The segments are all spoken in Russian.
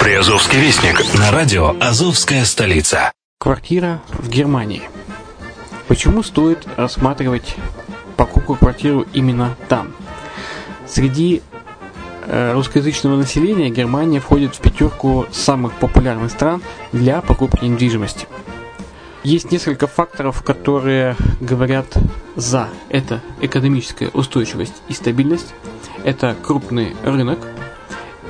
Приазовский вестник на радио «Азовская столица». Квартира в Германии. Почему стоит рассматривать покупку квартиру именно там? Среди э, русскоязычного населения Германия входит в пятерку самых популярных стран для покупки недвижимости. Есть несколько факторов, которые говорят за. Это экономическая устойчивость и стабильность, это крупный рынок,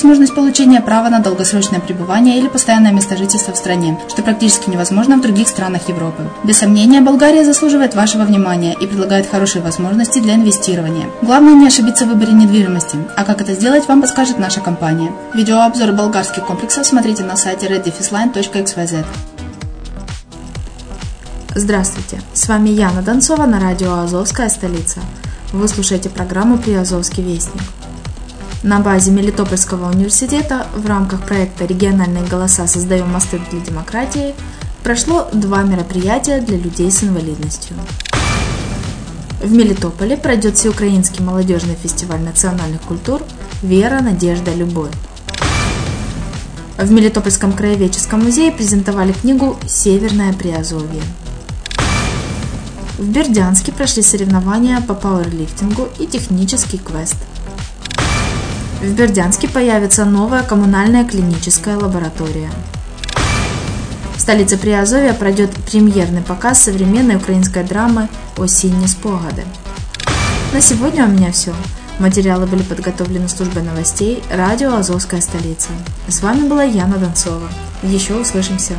возможность получения права на долгосрочное пребывание или постоянное место жительства в стране, что практически невозможно в других странах Европы. Без сомнения, Болгария заслуживает вашего внимания и предлагает хорошие возможности для инвестирования. Главное не ошибиться в выборе недвижимости, а как это сделать, вам подскажет наша компания. Видеообзор болгарских комплексов смотрите на сайте reddefisline.xyz. Здравствуйте, с вами Яна Донцова на радио «Азовская столица». Вы слушаете программу «Приазовский вестник». На базе Мелитопольского университета в рамках проекта «Региональные голоса. Создаем мосты для демократии» прошло два мероприятия для людей с инвалидностью. В Мелитополе пройдет всеукраинский молодежный фестиваль национальных культур «Вера, надежда, любовь». В Мелитопольском краеведческом музее презентовали книгу «Северное Приазовье». В Бердянске прошли соревнования по пауэрлифтингу и технический квест. В Бердянске появится новая коммунальная клиническая лаборатория. В столице Приазовья пройдет премьерный показ современной украинской драмы «Осенние спогады». На сегодня у меня все. Материалы были подготовлены службой новостей радио «Азовская столица». С вами была Яна Донцова. Еще услышимся.